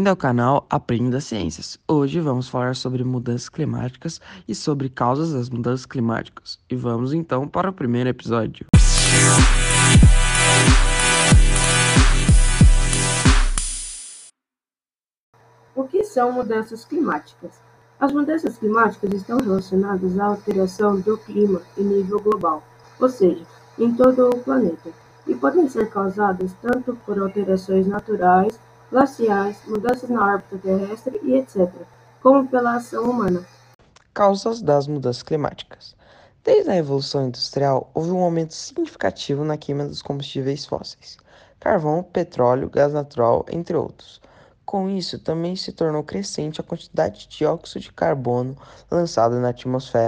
Bem-vindo ao canal Aprenda Ciências. Hoje vamos falar sobre mudanças climáticas e sobre causas das mudanças climáticas. E vamos então para o primeiro episódio. O que são mudanças climáticas? As mudanças climáticas estão relacionadas à alteração do clima em nível global, ou seja, em todo o planeta, e podem ser causadas tanto por alterações naturais glaciais, mudanças na órbita terrestre e etc., como pela ação humana. Causas das mudanças climáticas. Desde a Revolução Industrial, houve um aumento significativo na queima dos combustíveis fósseis, carvão, petróleo, gás natural, entre outros. Com isso, também se tornou crescente a quantidade de dióxido de carbono lançada na atmosfera